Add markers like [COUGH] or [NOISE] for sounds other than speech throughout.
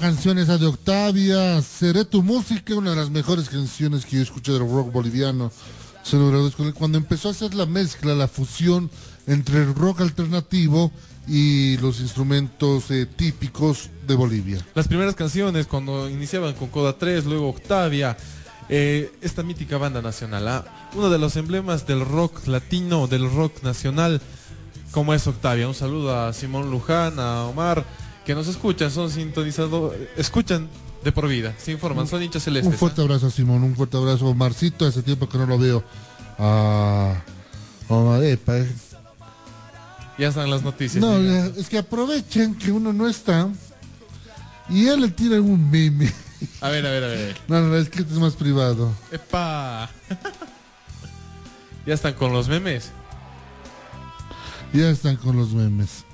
Canción esa de Octavia. Seré tu música, una de las mejores canciones que yo escuché del rock boliviano. Se lo agradezco. Cuando empezó a hacer la mezcla, la fusión entre el rock alternativo y los instrumentos eh, típicos de Bolivia. Las primeras canciones, cuando iniciaban con Coda 3, luego Octavia, eh, esta mítica banda nacional, ¿ah? uno de los emblemas del rock latino, del rock nacional, como es Octavia. Un saludo a Simón Luján, a Omar, que nos escuchan, son sintonizados, escuchan de por vida, se informan, son hinchas celestes. Un fuerte ¿ah? abrazo Simón, un fuerte abrazo Marcito, hace tiempo que no lo veo. A Omar, epa, eh. Ya están las noticias. No, eh, es que aprovechen que uno no está y él le tira un meme. A ver, a ver, a ver. No, no, es que es más privado. ¡Epa! [LAUGHS] ya están con los memes. Ya están con los memes.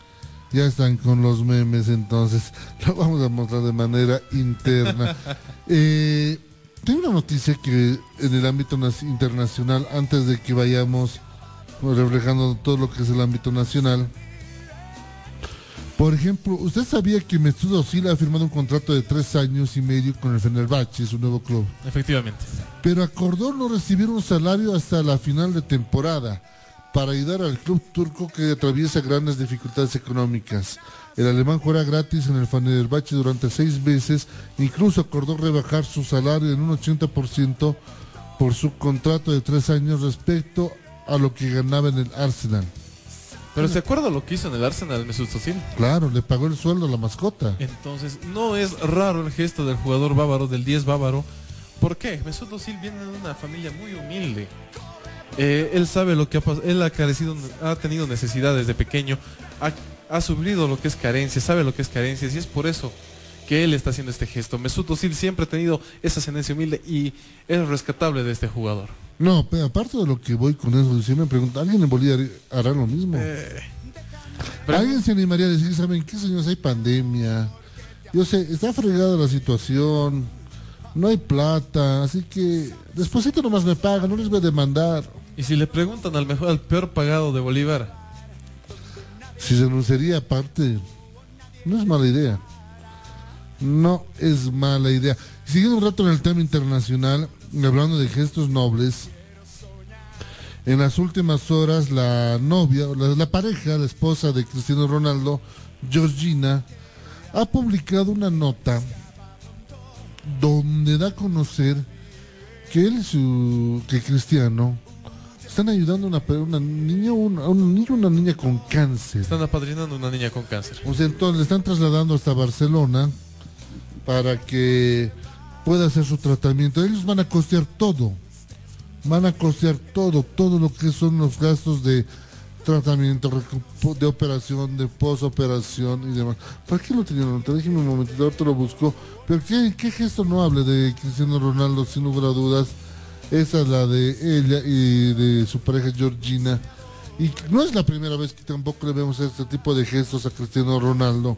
Ya están con los memes, entonces [LAUGHS] lo vamos a mostrar de manera interna. [LAUGHS] Eh, tengo una noticia que en el ámbito internacional, antes de que vayamos reflejando todo lo que es el ámbito nacional. Por ejemplo, ¿usted sabía que Mesut Özil ha firmado un contrato de tres años y medio con el Fenerbahce, su nuevo club? Efectivamente. pero acordó no recibir un salario hasta la final de temporada para ayudar al club turco que atraviesa grandes dificultades económicas. El alemán juega gratis en el Fenerbahce durante seis meses, incluso acordó rebajar su salario en un 80% por su contrato de tres años respecto a lo que ganaba en el Arsenal. Pero ¿se acuerda lo que hizo en el Arsenal Mesut Özil? Claro, le pagó el sueldo a la mascota. Entonces, no es raro el gesto del jugador bávaro, del 10 bávaro. ¿Por qué? Mesut Özil viene de una familia muy humilde. Eh, él sabe lo que ha pasado, él ha carecido, ha tenido necesidades de pequeño, ha, ha sufrido lo que es carencia, sabe lo que es carencias y es por eso que él está haciendo este gesto. Mesut Özil siempre ha tenido esa ascendencia humilde y es rescatable de este jugador. No, pero aparte de lo que voy con eso, si me pregunta, ¿alguien en Bolivia hará lo mismo? Eh, ¿Alguien se animaría a decir, ¿saben qué, señores? Hay pandemia. Yo sé, está fregada la situación. No hay plata. Así que despuésito nomás me pagan. No les voy a demandar. Y si le preguntan al mejor, al peor pagado de Bolívar, Si renunciaría aparte, no es mala idea. No es mala idea. Siguiendo un rato en el tema internacional, hablando de gestos nobles, En las últimas horas, la novia, la, pareja, la esposa de Cristiano Ronaldo, Georgina, ha publicado una nota donde da a conocer que él su que Cristiano están ayudando a una, una niña, un- a un niño, una niña con cáncer. Están apadrinando una niña con cáncer. O sea, entonces le están trasladando hasta Barcelona para que pueda hacer su tratamiento. Ellos van a costear todo. Van a costear todo, todo lo que son los gastos de tratamiento, de operación, de posoperación y demás. ¿Para qué lo tenían? Te déjeme un momentito, ahorita lo busco. Pero ¿qué, qué gesto no hable de Cristiano Ronaldo, sin lugar a dudas. Esa es la de ella y de su pareja Georgina. Y no es la primera vez que tampoco le vemos este tipo de gestos a Cristiano Ronaldo.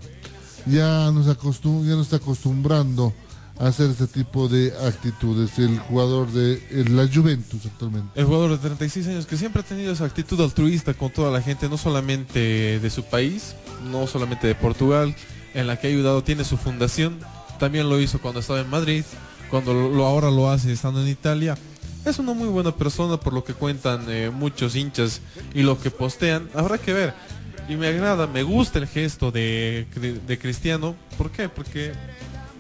Ya nos, acostum ya nos está acostumbrando a hacer este tipo de actitudes. El jugador de la Juventus actualmente. El jugador de 36 años que siempre ha tenido esa actitud altruista con toda la gente, no solamente de su país, no solamente de Portugal, en la que ha ayudado, tiene su fundación, también lo hizo cuando estaba en Madrid, cuando lo- ahora lo hace estando en Italia. Es una muy buena persona por lo que cuentan eh, muchos hinchas y lo que postean. Habrá que ver. Y me agrada, me gusta el gesto de, de Cristiano. ¿Por qué? Porque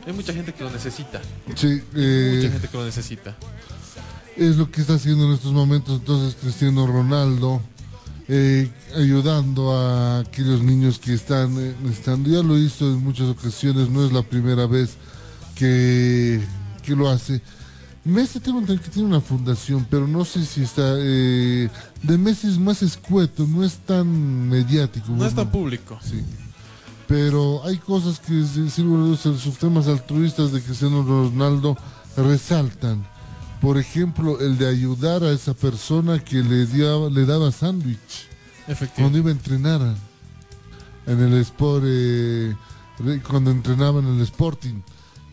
hay mucha gente que lo necesita. Sí, eh, Mucha gente que lo necesita. es lo que está haciendo en estos momentos entonces Cristiano Ronaldo, eh, ayudando a aquellos niños que están eh, necesitando. Ya lo hizo en muchas ocasiones, no es la primera vez que, que lo hace. Messi tengo que tiene una fundación, pero no sé si está... Eh, de Messi es más escueto, no es tan mediático. No es tan público. Sí. Pero hay cosas que sin sus temas altruistas de Cristiano Ronaldo resaltan. Por ejemplo, el de ayudar a esa persona que le, dio, le daba sándwich Efectivamente. cuando iba a entrenar en el Sport, eh, cuando entrenaba en el Sporting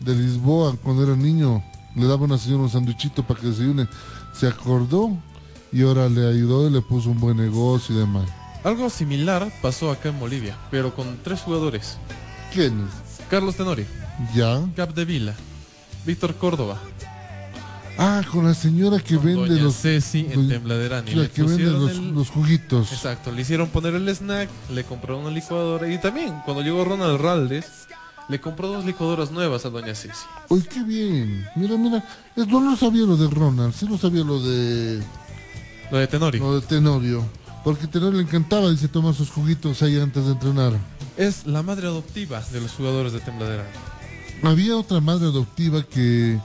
de Lisboa, cuando era niño, le daba una señora un sándwichito para que desayune. Se acordó y ahora le ayudó y le puso un buen negocio y demás. Algo similar pasó acá en Bolivia, pero con tres jugadores. ¿Quién Carlos Tenorio, ¿Ya? Capdevila, Víctor Córdoba, Ah, con la señora que vende Doña los, Ceci en Tembladerani. la que vende los, el- los juguitos. Exacto, le hicieron poner el snack, le compraron una licuadora y también cuando llegó Ronald Raldes, le compró dos licuadoras nuevas a Doña Ceci. Uy, qué bien. Mira, mira. Es- No lo sabía lo de Ronald, sí lo sabía lo de, Lo de Tenorio. lo de Tenorio. Porque Tenorio le encantaba, dice, tomar sus juguitos ahí antes de entrenar. Es la madre adoptiva de los jugadores de Tembladerani. Había otra madre adoptiva que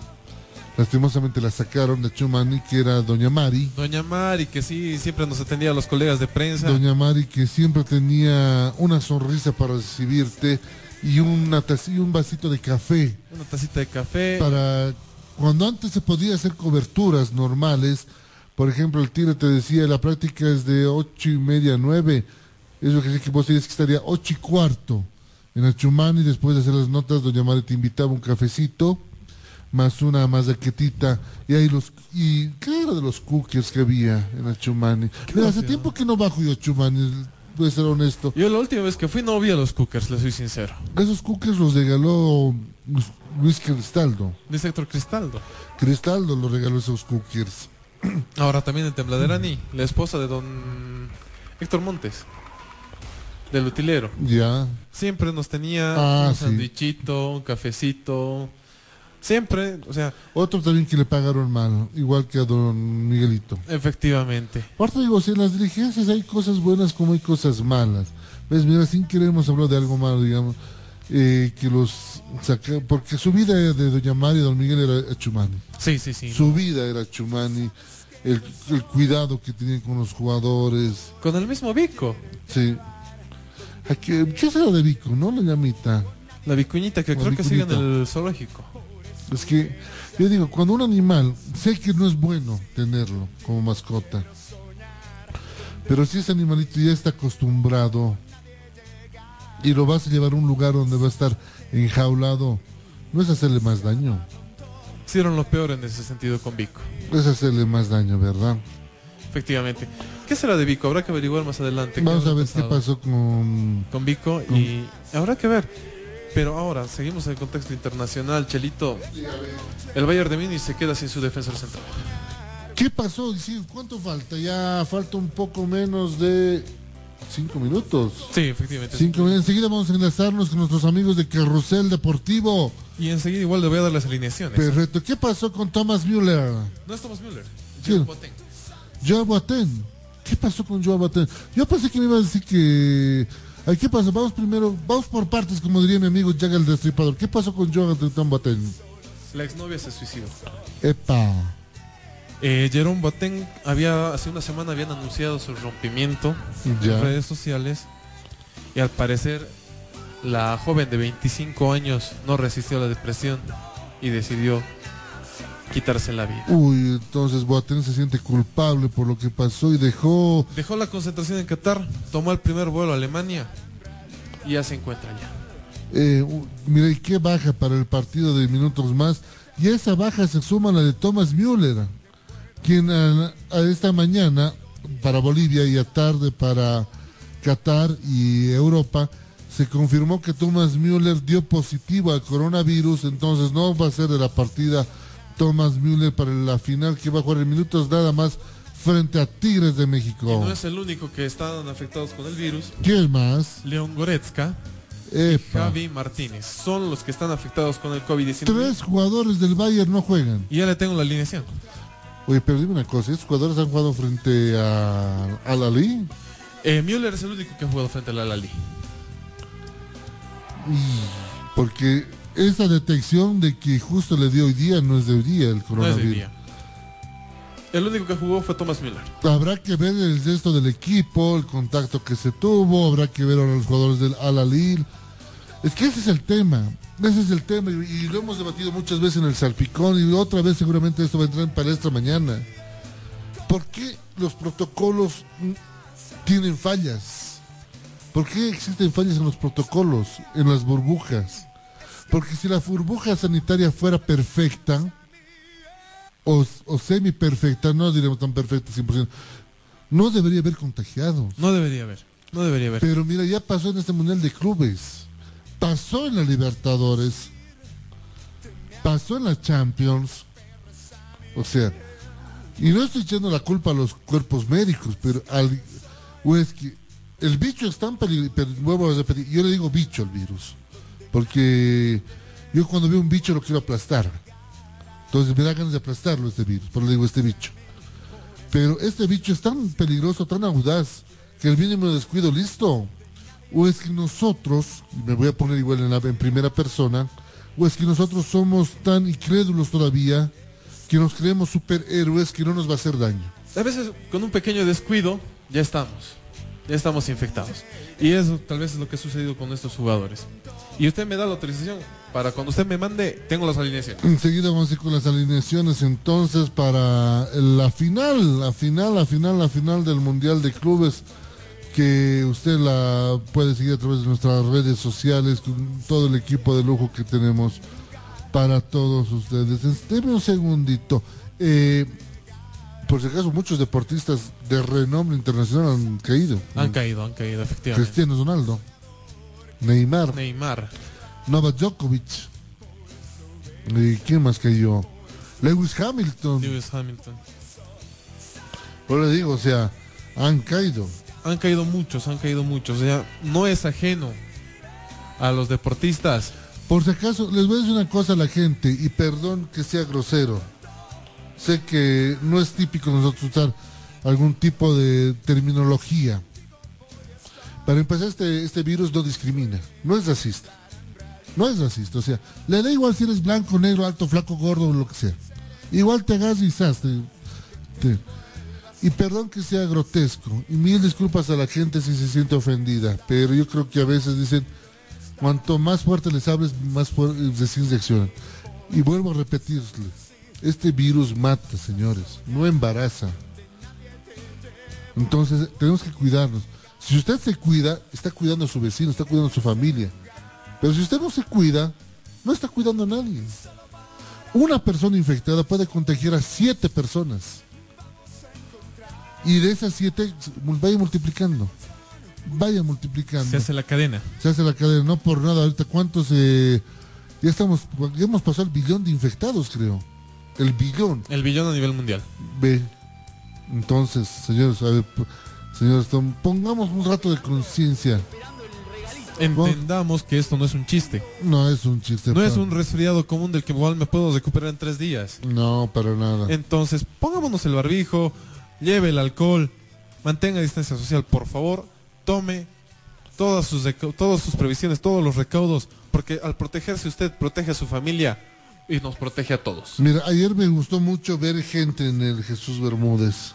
lastimosamente la sacaron de Chumani, que era Doña Mari. Doña Mari, que sí, siempre nos atendía a los colegas de prensa. Doña Mari que siempre tenía una sonrisa para recibirte y una y un vasito de café. Una tacita de café. para cuando antes se podía hacer coberturas normales, por ejemplo, el tiro te decía la práctica es de ocho y media a nueve, eso decir que vos tenías que estaría ocho y cuarto en Achumani, después de hacer las notas, doña Mari te invitaba un cafecito, más una mazaquetita, y ahí los, y ¿qué era de los cookies que había en Achumani? Mira, hace tiempo que no bajo yo a Achumani, voy a ser honesto. Yo la última vez que fui no vi a los cookers, le soy sincero. Esos cookies los regaló Luis Cristaldo. Dice Héctor Cristaldo. Cristaldo los regaló esos cookies. [CLEARS THROAT] Ahora también en Tembladerani, la esposa de don Héctor Montes, del utilero. Ya. Siempre nos tenía Ah, un sí. sandwichito, un cafecito. Siempre, o sea, Otro también que le pagaron mal, igual que a don Miguelito. efectivamente. Aparte digo, si en las diligencias hay cosas buenas como hay cosas malas. ¿Ves? Mira, sin querer hemos hablado de algo malo, digamos, eh, que los saca, porque su vida de Doña María y Don Miguel era Chumani. Sí, sí, sí. Su vida era Chumani, el, el cuidado que tenían con los jugadores. Con el mismo Vico. Sí. ¿A ¿Qué, ¿Qué será de Vico, no? La llamita. La vicuñita que La creo que sigue en el zoológico. Es que, yo digo, cuando un animal, sé que no es bueno tenerlo como mascota, pero si ese animalito ya está acostumbrado y lo vas a llevar a un lugar donde va a estar enjaulado, no es hacerle más daño, Hicieron lo peor en ese sentido con Vico. es hacerle más daño, ¿verdad? Efectivamente. ¿Qué será de Vico? Habrá que averiguar más adelante. Vamos a ver qué pasado pasó con... Con Vico y habrá que ver. Pero ahora, seguimos en el contexto internacional, Chelito. El Bayern de Múnich se queda sin su defensor central. ¿Qué pasó? ¿Cuánto falta? Ya falta un poco menos de cinco minutos. Sí, efectivamente. Cinco minutos. Enseguida vamos a enlazarnos con nuestros amigos de Carrusel Deportivo. Y enseguida igual le voy a dar las alineaciones. Perfecto. ¿Qué pasó con Thomas Müller? No es Thomas Müller. Jerome Boateng. Joao Boateng. ¿Qué pasó con Joao Boateng? Yo pensé que me iba a decir que... Ay, ¿Qué pasó? Vamos primero, vamos por partes, como diría mi amigo Jack el Destripador. ¿Qué pasó con Joao Boateng? La exnovia se suicidó. Epa. Eh, Jerome Boateng había, hace una semana habían anunciado su rompimiento Ya. en redes sociales y al parecer la joven de 25 años no resistió la depresión y decidió quitarse la vida. Uy, entonces Boateng se siente culpable por lo que pasó y dejó... Dejó la concentración en Qatar, tomó el primer vuelo a Alemania y ya se encuentra allá. Eh, mira, y qué baja para el partido de minutos más. Y a esa baja se suma la de Thomas Müller, quien a, a esta mañana para Bolivia y a tarde para Qatar y Europa se confirmó que Thomas Müller dio positivo al coronavirus, entonces no va a ser de la partida Thomas Müller para la final que va a jugar en minutos nada más frente a Tigres de Y México. no es el único que están afectados con el virus. ¿Quién más? León Goretzka, Epa. Javi Martínez son los que están afectados con el COVID-19. Tres jugadores del Bayern no juegan. Y ya le tengo la alineación. Oye, pero dime una cosa, ¿estos jugadores han jugado frente a Al Ali? Eh, Müller es el único que ha jugado frente al Al-Ali. Porque esa detección de que justo le dio hoy día no es de hoy día el No es de coronavirus. día. El único que jugó fue Thomas Müller. Habrá que ver el resto del equipo, el contacto que se tuvo, habrá que ver ahora los jugadores del Al Ali. Es que ese es el tema, ese es el tema y, lo hemos debatido muchas veces en el Salpicón y otra vez seguramente esto va a entrar en palestra mañana. ¿Por qué los protocolos tienen fallas? ¿Por qué existen fallas en los protocolos, en las burbujas? Porque si la burbuja sanitaria fuera perfecta, o, o semi perfecta, no diremos tan perfecta 100%, no debería haber contagiados. No debería haber. No debería haber. Pero mira, ya pasó en este Mundial de Clubes, pasó en la Libertadores, pasó en la Champions. O sea, y no estoy echando la culpa a los cuerpos médicos, pero al, o es que el bicho es tan peligroso, yo le digo bicho al virus, porque yo cuando veo un bicho lo quiero aplastar. Entonces me da ganas de aplastarlo este virus, por le digo este bicho. Pero este bicho es tan peligroso, tan audaz, que el mínimo descuido, listo. O es que nosotros, me voy a poner igual en, en primera persona, o es que nosotros somos tan incrédulos todavía que nos creemos superhéroes que no nos va a hacer daño. A veces con un pequeño descuido ya estamos. Ya estamos infectados. Y eso tal vez es lo que ha sucedido con estos jugadores. Y usted me da la autorización para cuando usted me mande, tengo las alineaciones. Enseguida vamos a ir con las alineaciones entonces para la final, la final, la final, la final del Mundial de Clubes que usted la puede seguir a través de nuestras redes sociales con todo el equipo de lujo que tenemos para todos ustedes. Deme un segundito. Eh, por si acaso, muchos deportistas de renombre internacional han caído. Han caído, han caído, efectivamente. Cristiano Ronaldo, Neymar, Neymar. Novak Djokovic. ¿Y quién más cayó? Lewis Hamilton. Lewis Hamilton. Yo le digo, o sea, han caído. Han caído muchos, han caído muchos. O sea, no es ajeno a los deportistas. Por si acaso, les voy a decir una cosa a la gente, y perdón que sea grosero. Sé que no es típico nosotros usar algún tipo de terminología. Para empezar, este, este virus no discrimina, no es racista. No es racista, o sea, le da igual si eres blanco, negro, alto, flaco, gordo o lo que sea. Igual te agarras y zas, Y perdón que sea grotesco, y mil disculpas a la gente si se siente ofendida, pero yo creo que a veces dicen, cuanto más fuerte les hables, más fuerte reaccionan. Y vuelvo a repetirles, este virus mata, señores, no embaraza. Entonces tenemos que cuidarnos. Si usted se cuida, está cuidando a su vecino, está cuidando a su familia. Pero si usted no se cuida, no está cuidando a nadie. Una persona infectada puede contagiar a siete personas. Y de esas siete, vaya multiplicando. Vaya multiplicando. Se hace la cadena. Se hace la cadena, no por nada. Ahorita, ¿cuántos? eh, ya estamos, ya hemos pasado el billón de infectados, creo. El billón. El billón a nivel mundial. Ve. Entonces, señores, a ver, señores, pongamos un rato de conciencia. Entendamos que esto no es un chiste. No es un chiste. No es un resfriado común del que igual me puedo recuperar en tres días. No, para nada. Entonces, pongámonos el barbijo, lleve el alcohol, mantenga distancia social, por favor, tome todas sus, todas sus previsiones, todos los recaudos, porque al protegerse usted, protege a su familia y nos protege a todos. Mira, ayer me gustó mucho ver gente en el Jesús Bermúdez,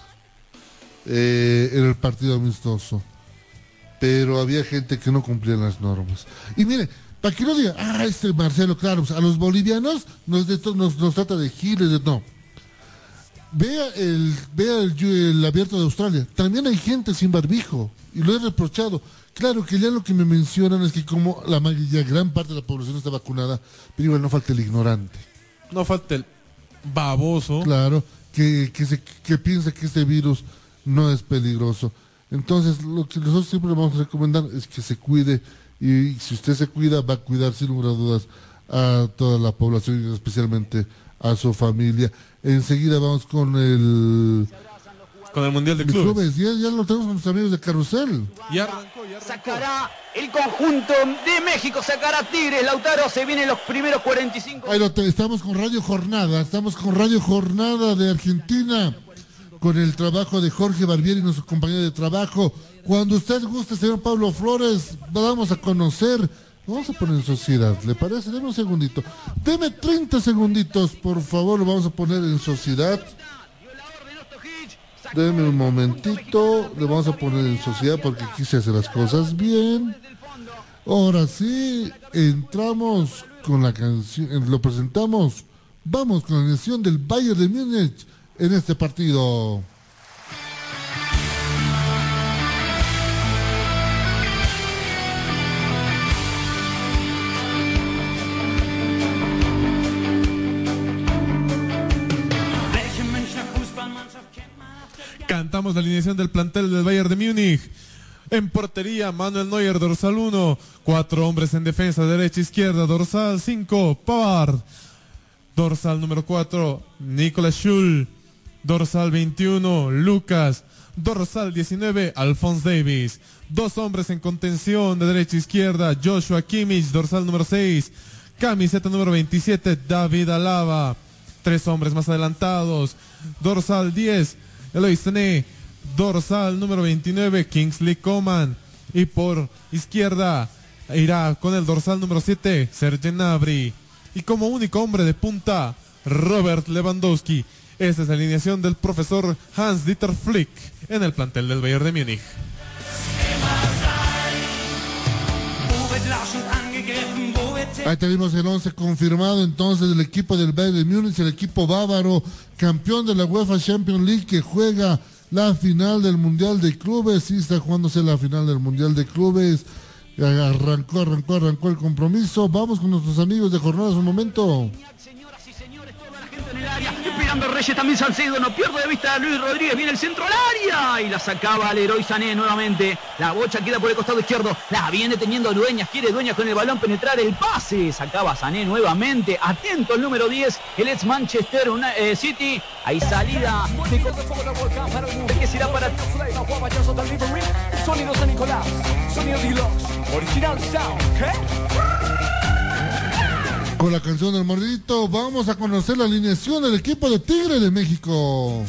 eh, en el partido amistoso, pero había gente que no cumplía las normas. Y mire, para que no diga, ah, este Marcelo, claro, pues, a los bolivianos nos, de nos, nos trata de giles, de no. Vea el, vea el abierto de Australia, también hay gente sin barbijo, y lo he reprochado. Claro que ya lo que me mencionan es que como la mayoría, gran parte de la población está vacunada, pero igual no falta el ignorante. No falta el baboso. Claro, que, que, se, que piensa que este virus no es peligroso. Entonces, lo que nosotros siempre vamos a recomendar es que se cuide y si usted se cuida, va a cuidar sin lugar a dudas a toda la población y especialmente a su familia. Enseguida vamos con el Con el Mundial de Clubes. clubes. Ya, ya lo tenemos con nuestros amigos de Carrusel. Y arrancó, y arrancó. Sacará el conjunto de México, sacará Tigres, Lautaro, se vienen los primeros 45. Ahí lo estamos con Radio Jornada, estamos con Radio Jornada de Argentina, con el trabajo de Jorge Barbieri, nuestro compañero de trabajo. Cuando usted guste, señor Pablo Flores, vamos a conocer, vamos a poner en sociedad, ¿le parece? Deme un segundito. Deme 30 segunditos, por favor, lo vamos a poner en sociedad. Deme un momentito, le vamos a poner en sociedad porque aquí se hacen las cosas bien. Ahora sí, entramos con la canción, eh, lo presentamos. Vamos con la canción del Bayern de Múnich en este partido. La alineación del plantel del Bayern de Múnich. En portería, Manuel Neuer, dorsal 1. Cuatro hombres en defensa, derecha, izquierda, dorsal 5. Pavard. Dorsal número 4, Nicolas Schul. Dorsal 21, Lucas. Dorsal 19, Alphonse Davis. Dos hombres en contención de derecha, izquierda, Joshua Kimmich. Dorsal número 6. Camiseta número 27, David Alaba. Tres hombres más adelantados. Dorsal 10, Eloy. Dorsal número 29, Kingsley Coman. Y por izquierda irá con el dorsal número 7, Serge Gnabry. Y como único hombre de punta, Robert Lewandowski. Esta es la alineación del profesor Hans-Dieter Flick en el plantel del Bayern de Múnich. Ahí tenemos el 11 confirmado entonces del equipo del Bayern Múnich, el equipo bávaro, campeón de la UEFA Champions League que juega la final del Mundial de Clubes. Sí, está jugándose la final del Mundial de Clubes. Arrancó, arrancó, arrancó el compromiso. Vamos con nuestros amigos de jornadas un momento. Reyes también Salcedo. No pierdo de vista a Luis Rodríguez. Viene el centro al área. Y la sacaba Leroy Sané nuevamente. La bocha queda por el costado izquierdo. La viene teniendo Dueñas. Quiere Dueñas con el balón penetrar el pase. Sacaba Sané nuevamente. Atento el número 10. El ex Manchester eh, City. Hay salida. será para Sonido San Nicolás, sonido deluxe, original sound. Con la canción del mordito vamos a conocer la alineación del equipo de Tigre de México.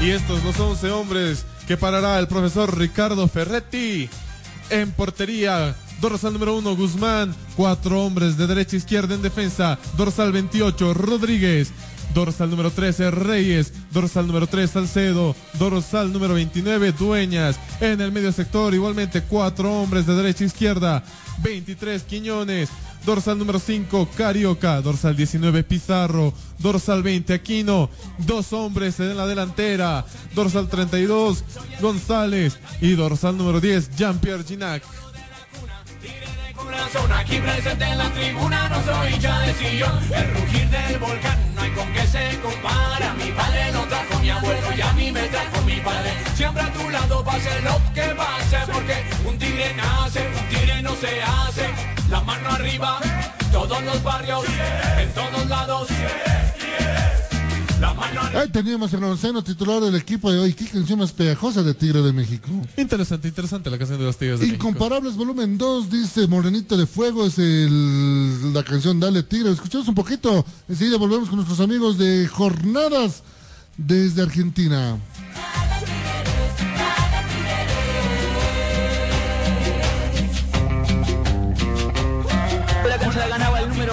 Y estos los 11 hombres que parará el profesor Ricardo Ferretti. En portería, dorsal número 1, Guzmán. Cuatro hombres de derecha a izquierda en defensa. Dorsal 28, Rodríguez. Dorsal número 13, Reyes. Dorsal número 3, Salcedo. Dorsal número 29, Dueñas. En el medio sector, igualmente cuatro hombres de derecha a izquierda. 23, Quiñones. Dorsal número 5, Carioca. Dorsal 19, Pizarro. Dorsal 20, Aquino. Dos hombres en la delantera. Dorsal 32, González. Y dorsal número 10, Jean-Pierre Ginac. Corazón aquí presente en la tribuna no soy hincha de sillón el rugir del volcán no hay con qué se compara. Mi padre lo trajo mi abuelo y a mí me trajo mi padre. Siempre a tu lado pase lo que pase porque un tigre nace un tigre no se hace. La mano arriba todo todos los barrios, en todos lados. Ahí teníamos el onceno titular del equipo de hoy. Qué canción más pegajosa de Tigre de México. Interesante, interesante la canción de los Tigres de México. Incomparables volumen 2, dice Morenito de Fuego, es el- la canción Dale Tigre. Escuchamos un poquito. Enseguida volvemos con nuestros amigos de Jornadas desde Argentina. La cancha la ganaba el número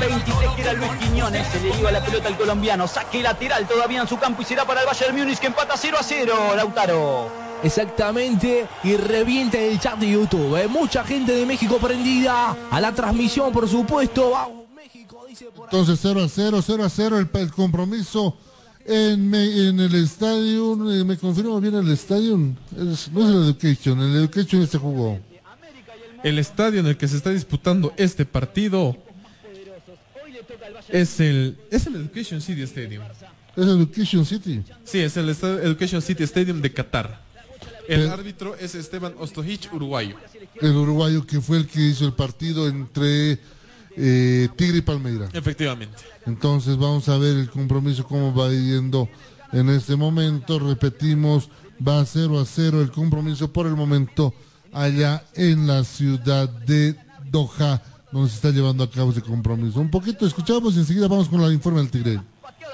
23 que era Luis Quiñones. Se le iba la pelota al colombiano. Saque lateral todavía en su campo y será para el Bayern Múnich que empata 0 a 0. Lautaro. Exactamente, y revienta el chat de YouTube. ¿eh? Mucha gente de México prendida a la transmisión, por supuesto. Vamos, México, dice por. Entonces 0 a 0, 0 a 0 el, el compromiso en, en el estadio. eh, ¿Me confirma bien el estadio? Es- no es el Education, el Education se jugó. El estadio en el que se está disputando este partido es el, es el Education City Stadium. Es el Education City. Sí, es el Education City Stadium de Qatar. El árbitro es Esteban Ostojic, uruguayo. El uruguayo que fue el que hizo el partido entre eh, Tigre y Palmeira. Efectivamente. Entonces vamos a ver el compromiso cómo va yendo en este momento. Repetimos, va 0 a 0 el compromiso por el momento allá en la ciudad de Doha, donde se está llevando a cabo ese compromiso. Un poquito escuchamos y enseguida vamos con la informe del Tigre.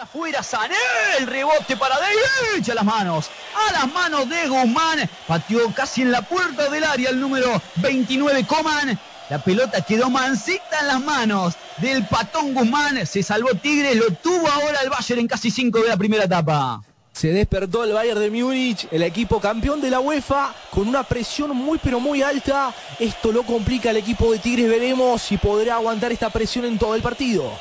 Afuera, Sané, el rebote para derecha, las manos, a las manos de Guzmán, pateó casi en la puerta del área el número 29, Coman, la pelota quedó mansita en las manos del patón Guzmán, se salvó Tigre, lo tuvo ahora el Bayern en casi 5 de la primera etapa. Se despertó el Bayern de Múnich, el equipo campeón de la UEFA, con una presión muy pero muy alta. Esto lo complica al equipo de Tigres. Veremos si podrá aguantar esta presión en todo el partido.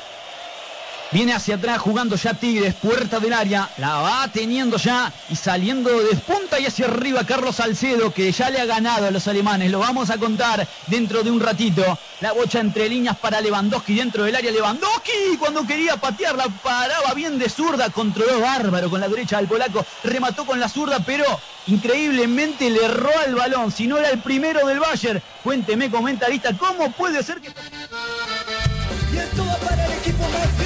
Viene hacia atrás jugando ya Tigres, puerta del área, la va teniendo ya y saliendo de punta y hacia arriba Carlos Salcedo que ya le ha ganado a los alemanes, lo vamos a contar dentro de un ratito. La bocha entre líneas para Lewandowski dentro del área Lewandowski cuando quería patearla paraba bien de zurda, controló bárbaro con la derecha del polaco, remató con la zurda pero increíblemente le erró al balón, si no era el primero del Bayern. Cuénteme comentarista, ¿cómo puede ser que... Y para el equipo más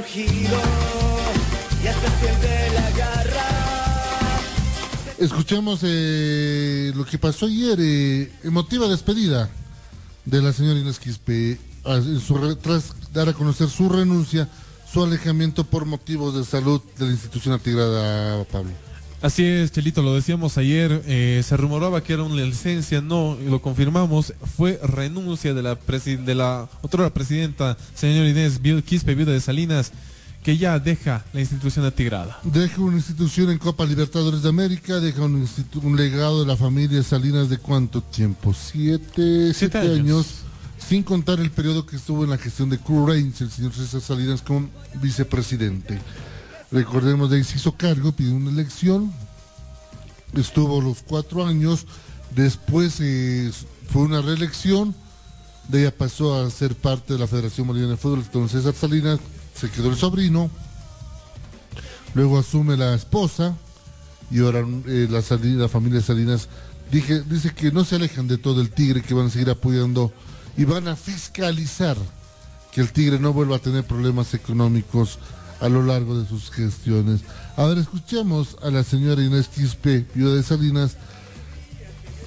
rugido. Escuchemos eh, lo que pasó ayer, eh, emotiva despedida de la señora Inés Quispe, a- en su re- tras dar a conocer su renuncia, su alejamiento por motivos de salud de la institución atigrada, Pablo. Así es, Chelito, lo decíamos ayer, eh, se rumoraba que era una licencia, no, y lo confirmamos, fue renuncia de la, presi- de la otra presidenta, señora Inés Viu- Quispe, viuda de Salinas, que ya deja la institución atigrada. Deja una institución en Copa Libertadores de América, deja un, legado de la familia Salinas de cuánto tiempo, siete, siete años. años. sin contar el periodo que estuvo en la gestión de Crew Reigns, el señor César Salinas como vicepresidente. Recordemos de se hizo cargo, pidió una elección, estuvo los cuatro años, después eh, fue una reelección, de ella pasó a ser parte de la Federación Boliviana de Fútbol, entonces Salinas se quedó el sobrino, luego asume la esposa y ahora eh, la, familia Salinas dice que no se alejan de todo el Tigre, que van a seguir apoyando y van a fiscalizar que el Tigre no vuelva a tener problemas económicos a lo largo de sus gestiones. A ver, escuchemos a la señora Inés Quispe, viuda de Salinas,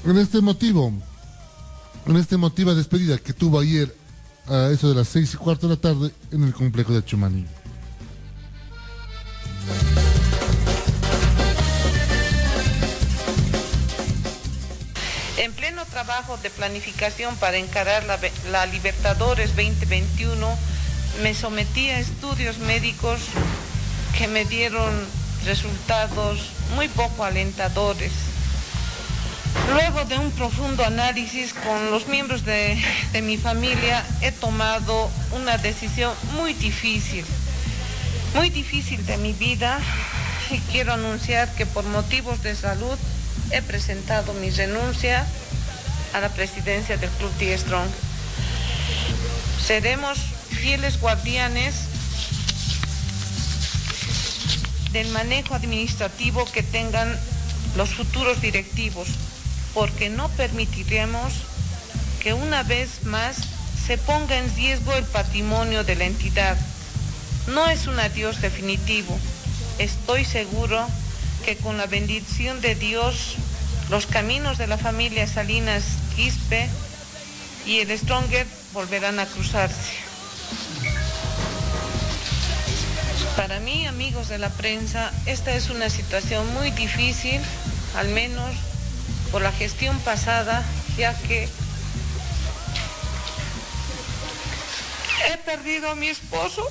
en este motivo, en este motivo de despedida que tuvo ayer a eso de las seis y cuarto de la tarde en el complejo de Chumaní. En pleno trabajo de planificación para encarar la Libertadores 2021, me sometí a estudios médicos que me dieron resultados muy poco alentadores. Luego de un profundo análisis con los miembros de, mi familia, he tomado una decisión muy difícil, muy difícil de mi vida y quiero anunciar que por motivos de salud he presentado mi renuncia a la presidencia del Club T Strong. Seremos fieles guardianes del manejo administrativo que tengan los futuros directivos, porque no permitiremos que una vez más se ponga en riesgo el patrimonio de la entidad. No es un adiós definitivo. Estoy seguro que con la bendición de Dios los caminos de la familia Salinas Quispe y el Stronger volverán a cruzarse. Para mí, amigos de la prensa, esta es una situación muy difícil, al menos por la gestión pasada, ya que he perdido a mi esposo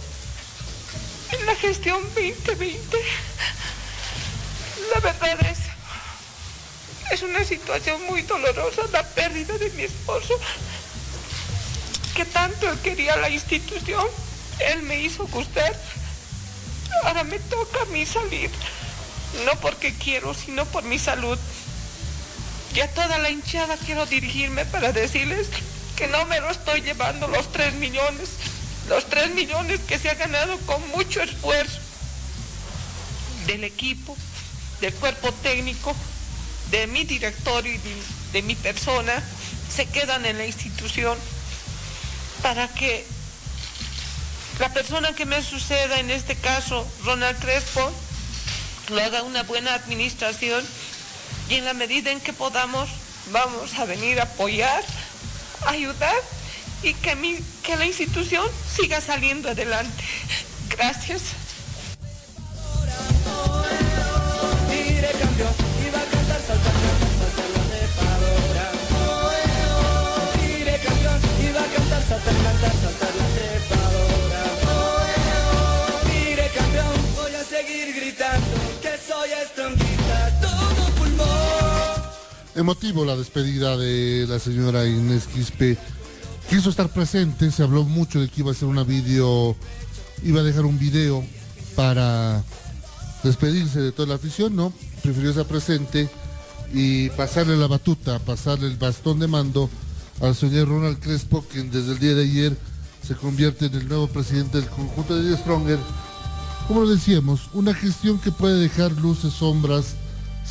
en la gestión 2020. La verdad es, es una situación muy dolorosa la pérdida de mi esposo, que tanto quería la institución, él me hizo gustar. Ahora me toca a mí salir, no porque quiero, sino por mi salud. Y a toda la hinchada quiero dirigirme para decirles que no me lo estoy llevando los tres millones, los tres millones que se ha ganado con mucho esfuerzo del equipo, del cuerpo técnico, de mi directorio y de, de mi persona, se quedan en la institución para que la persona que me suceda, en este caso Ronald Crespo, lo haga una buena administración y en la medida en que podamos vamos a venir a apoyar, ayudar y que, mi, que la institución siga saliendo adelante. Gracias. Emotivo la despedida de la señora Inés Quispe. Quiso estar presente, se habló mucho de que iba a hacer una video, iba a dejar un video para despedirse de toda la afición, ¿no? Prefirió estar presente y pasarle la batuta, pasarle el bastón de mando al señor Ronald Crespo, quien desde el día de ayer se convierte en el nuevo presidente del conjunto de Stronger. Como lo decíamos, una gestión que puede dejar luces, sombras,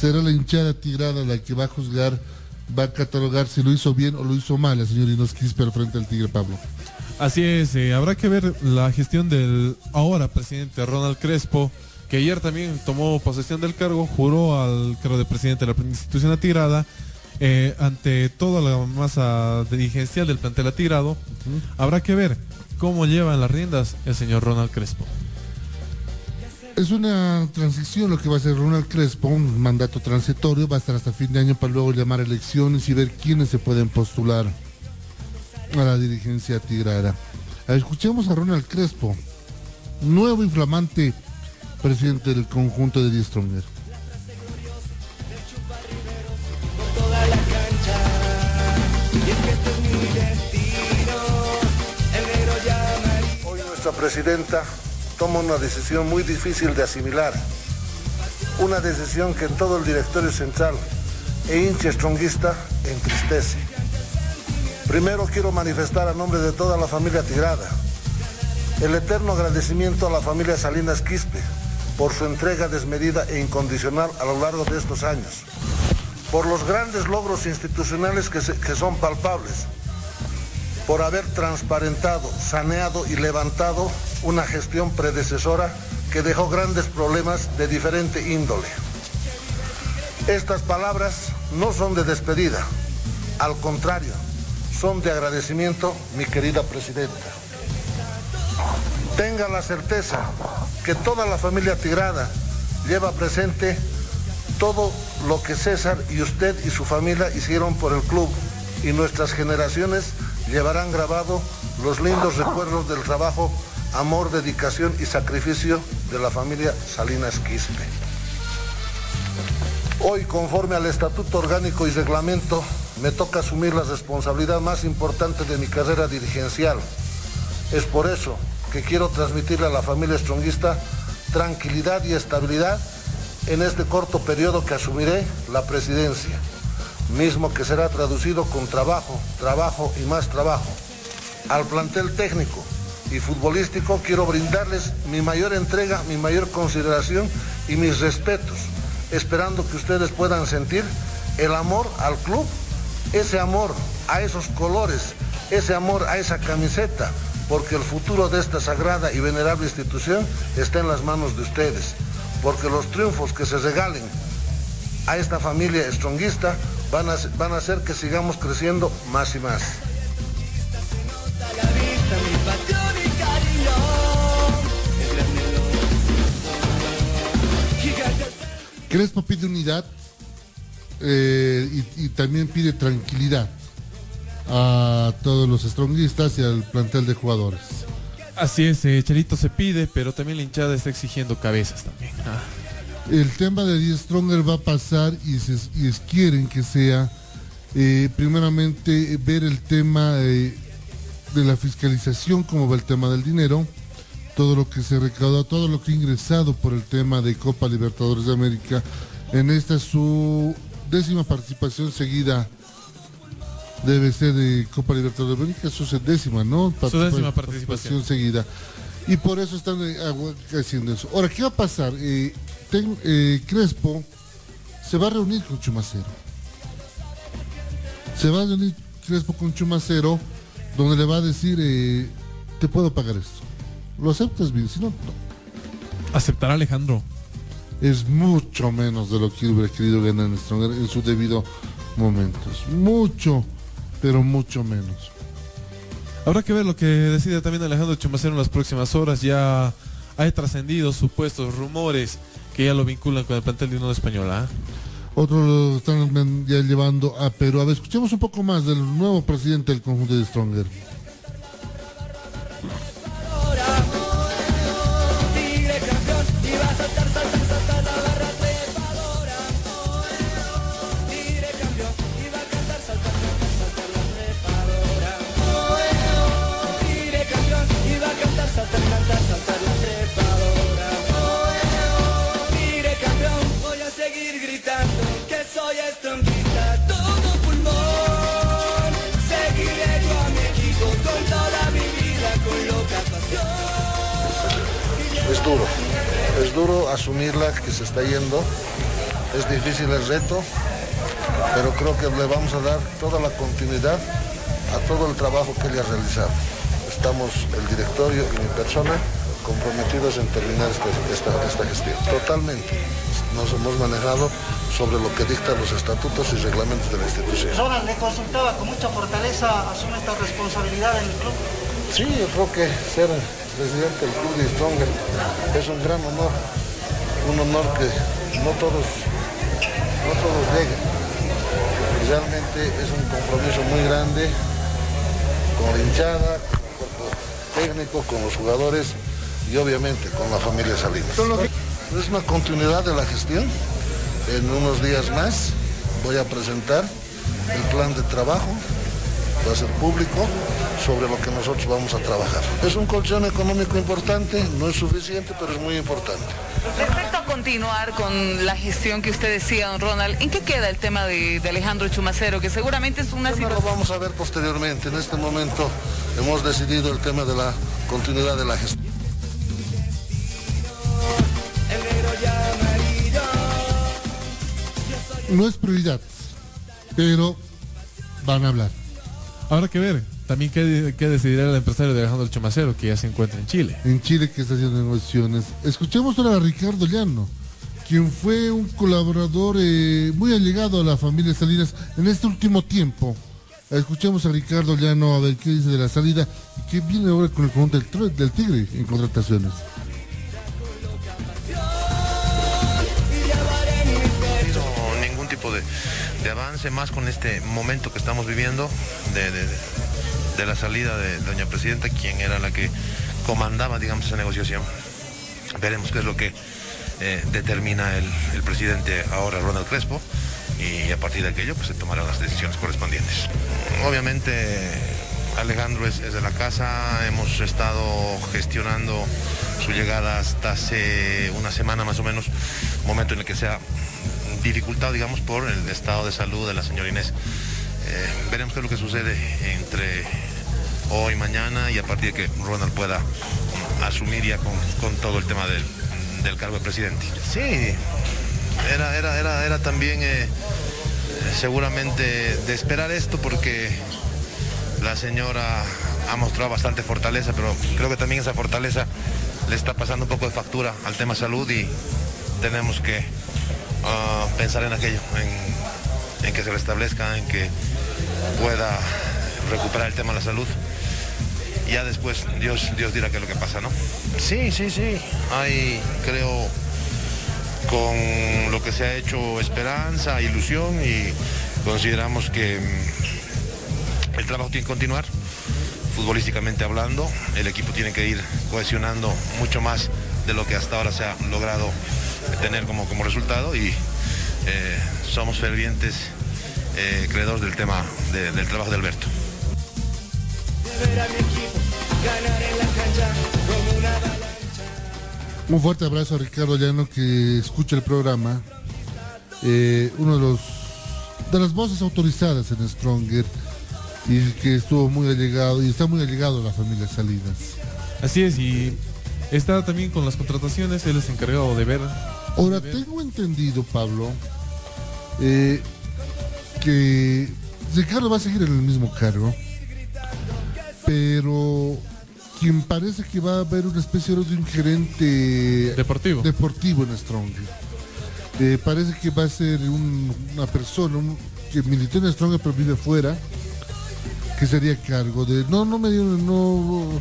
será la hinchada tigrada la que va a juzgar, va a catalogar si lo hizo bien o lo hizo mal el señor Inés Quispe al frente del Tigre Pablo. Así es, eh, habrá que ver la gestión del ahora presidente Ronald Crespo, que ayer también tomó posesión del cargo, juró al cargo de presidente de la institución atigrada, eh, ante toda la masa dirigencial del plantel atigrado. Habrá que ver cómo lleva en las riendas el señor Ronald Crespo. Es una transición lo que va a hacer Ronald Crespo, un mandato transitorio, va a estar hasta fin de año para luego llamar elecciones y ver quiénes se pueden postular a la dirigencia tigrada. Escuchemos a Ronald Crespo, nuevo y flamante presidente del conjunto de Die Stronger. Hoy nuestra presidenta toma una decisión muy difícil de asimilar. Una decisión que en todo el directorio central e hincha stronguista entristece. Primero quiero manifestar a nombre de toda la familia Tigrada el eterno agradecimiento a la familia Salinas Quispe por su entrega desmedida e incondicional a lo largo de estos años, por los grandes logros institucionales que, son palpables, por haber transparentado, saneado y levantado una gestión predecesora que dejó grandes problemas de diferente índole. Estas palabras no son de despedida, al contrario, son de agradecimiento, mi querida presidenta. Tenga la certeza que toda la familia Tigrada lleva presente todo lo que César y usted y su familia hicieron por el club y nuestras generaciones llevarán grabado los lindos recuerdos del trabajo, amor, dedicación y sacrificio de la familia Salinas Quispe. Hoy, conforme al Estatuto Orgánico y Reglamento, me toca asumir la responsabilidad más importante de mi carrera dirigencial. Es por eso que quiero transmitirle a la familia stronguista tranquilidad y estabilidad en este corto periodo que asumiré la presidencia, mismo que será traducido con trabajo, trabajo y más trabajo. Al plantel técnico y futbolístico quiero brindarles mi mayor entrega, mi mayor consideración y mis respetos, esperando que ustedes puedan sentir el amor al club, ese amor a esos colores, ese amor a esa camiseta, porque el futuro de esta sagrada y venerable institución está en las manos de ustedes, porque los triunfos que se regalen a esta familia stronguista van a, van a hacer que sigamos creciendo más y más. Crespo pide unidad eh, y, y también pide tranquilidad a todos los stronguistas y al plantel de jugadores. Así es, eh, Chelito se pide, pero también la hinchada está exigiendo cabezas también. Ah. El tema de 10 Stronger va a pasar y, se, y quieren que sea, eh, primeramente, ver el tema eh, de la fiscalización, cómo va el tema del dinero, todo lo que se recaudó, todo lo que ha ingresado por el tema de Copa Libertadores de América. En esta su décima participación seguida debe ser de Copa Libertadores de América, su décima, ¿no? Su décima Participa- participación. seguida. Y por eso están eh, haciendo eso. Ahora, ¿qué va a pasar? Eh, eh, Crespo se va a reunir con Chumacero. Se va a reunir Crespo con Chumacero, donde le va a decir, eh, te puedo pagar esto. ¿Lo aceptas bien? Si no, no. ¿Aceptará Alejandro? Es mucho menos de lo que hubiera querido ganar en Stronger en su debido momento. Mucho, pero mucho menos. Habrá que ver lo que decide también Alejandro Chumacero en las próximas horas. Ya hay trascendido supuestos rumores que ya lo vinculan con el plantel de Unión Española. ¿ah? Otros lo están ya llevando a Perú. A ver, escuchemos un poco más del nuevo presidente del conjunto de Stronger. Reto, pero creo que le vamos a dar toda la continuidad a todo el trabajo que él ha realizado. Estamos, el directorio y mi persona, comprometidos en terminar esta, esta, esta gestión. Totalmente. Nos hemos manejado sobre lo que dictan los estatutos y reglamentos de la institución. Ronald le consultaba con mucha fortaleza, asume esta responsabilidad en el club. Sí, yo creo que ser presidente del club de Stronger es un gran honor, un honor que no todos, no todos llegan. Y realmente es un compromiso muy grande con la hinchada, con el cuerpo técnico, con los jugadores y obviamente con la familia Salinas. Es una continuidad de la gestión. En unos días más voy a presentar el plan de trabajo va a ser público sobre lo que nosotros vamos a trabajar. Es un colchón económico importante, no es suficiente, pero es muy importante. Respecto a continuar con la gestión que usted decía, don Ronald, ¿en qué queda el tema de, de Alejandro Chumacero? Que seguramente es una Bueno, lo situación... vamos a ver posteriormente. En este momento hemos decidido el tema de la continuidad de la gestión. No es prioridad, pero van a hablar. Habrá que ver también qué, qué decidirá el empresario de Alejandro Chumacero, que ya se encuentra en Chile. En Chile que está haciendo negociaciones. Escuchemos ahora a Ricardo Llano, quien fue un colaborador eh, muy allegado a la familia Salinas en este último tiempo. Escuchemos a Ricardo Llano a ver qué dice de la salida y qué viene ahora con el conjunto del, del Tigre en contrataciones. habido ningún tipo de, de avance más con este momento que estamos viviendo de, de- la salida de doña presidenta, quien era la que comandaba, digamos, esa negociación. Veremos qué es lo que eh, determina el, el presidente ahora, Ronald Crespo, y a partir de aquello pues se tomarán las decisiones correspondientes. Obviamente Alejandro es, es de la casa, hemos estado gestionando su llegada hasta hace una semana más o menos, momento en el que se ha dificultado, digamos, por el estado de salud de la señora Inés. Eh, veremos qué es lo que sucede entre hoy, mañana y a partir de que Ronald pueda mm, asumir ya con, con todo el tema del, del cargo de presidente. Sí, era, era, era, era también eh, seguramente de esperar esto porque la señora ha mostrado bastante fortaleza, pero creo que también esa fortaleza le está pasando un poco de factura al tema salud y tenemos que ah, pensar en aquello, en, en que se restablezca, en que pueda recuperar el tema de la salud. Ya después Dios, Dios dirá qué es lo que pasa, ¿no? Sí, sí, sí. Hay, creo, con lo que se ha hecho esperanza, ilusión y consideramos que mm, el trabajo tiene que continuar, futbolísticamente hablando, el equipo tiene que ir cohesionando mucho más de lo que hasta ahora se ha logrado tener como, como resultado y eh, somos fervientes eh, creedores del tema de- del trabajo de Alberto. Un fuerte abrazo a Ricardo Llano que escucha el programa. Eh, uno de los de las voces autorizadas en Stronger y que estuvo muy allegado y está muy allegado a la familia Salinas. Así es, y está también con las contrataciones, él es encargado de ver. Ahora, tengo entendido, Pablo, eh, que Ricardo va a seguir en el mismo cargo, pero quien parece que va a haber una especie de un gerente deportivo, deportivo en Stronger. Eh, parece que va a ser un- una persona un- que militó en Stronger pero vive fuera, que sería cargo de... No, no me dio... No,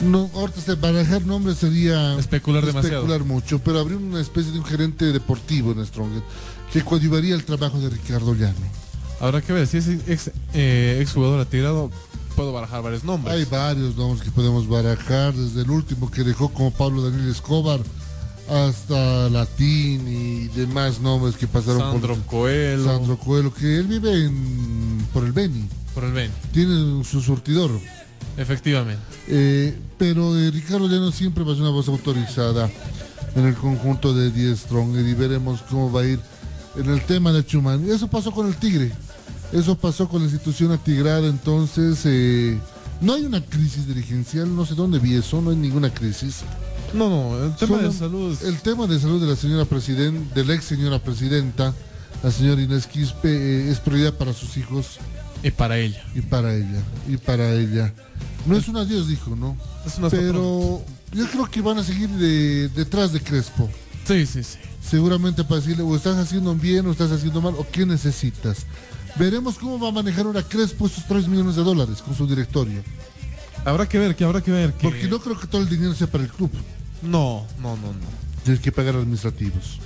no, ahorita se- barajar nombres sería Especular demasiado. especular mucho, pero habría una especie de un gerente deportivo en Stronger que coadyuvaría el trabajo de Ricardo Llano. Habrá que ver, si es ex, eh, ex jugador tirado, puedo barajar varios nombres. Hay varios nombres que podemos barajar, desde el último que dejó como Pablo Daniel Escobar hasta Latín y demás nombres que pasaron Sandro por Coelho. Sandro Coelho, que él vive en, por el Beni. Por el Ben. Tiene su surtidor. Efectivamente. Eh, pero Ricardo Llano siempre va a ser una voz autorizada en el conjunto de 10 Strong y veremos cómo va a ir en el tema de Chumán. Eso pasó con el Tigre. Eso pasó con la institución atigrada. Entonces, eh, no hay una crisis dirigencial. No sé dónde vi eso. No hay ninguna crisis. No, no, el tema Solo de salud. El tema de salud de la señora presidenta, de la ex señora presidenta, la señora Inés Quispe, eh, es prioridad para sus hijos. Y para ella. Y para ella. Y para ella. No es un adiós, dijo, ¿no? Es una Pero yo creo que van a seguir de- detrás de Crespo. Sí, sí, sí. Seguramente para decirle, o estás haciendo bien o estás haciendo mal, o qué necesitas. Veremos cómo va a manejar ahora Crespo estos 3 millones de dólares con su directorio. Habrá que ver, que habrá que ver. Que... Porque no creo que todo el dinero sea para el club. No, no, no, no. Tienes que pagar administrativos.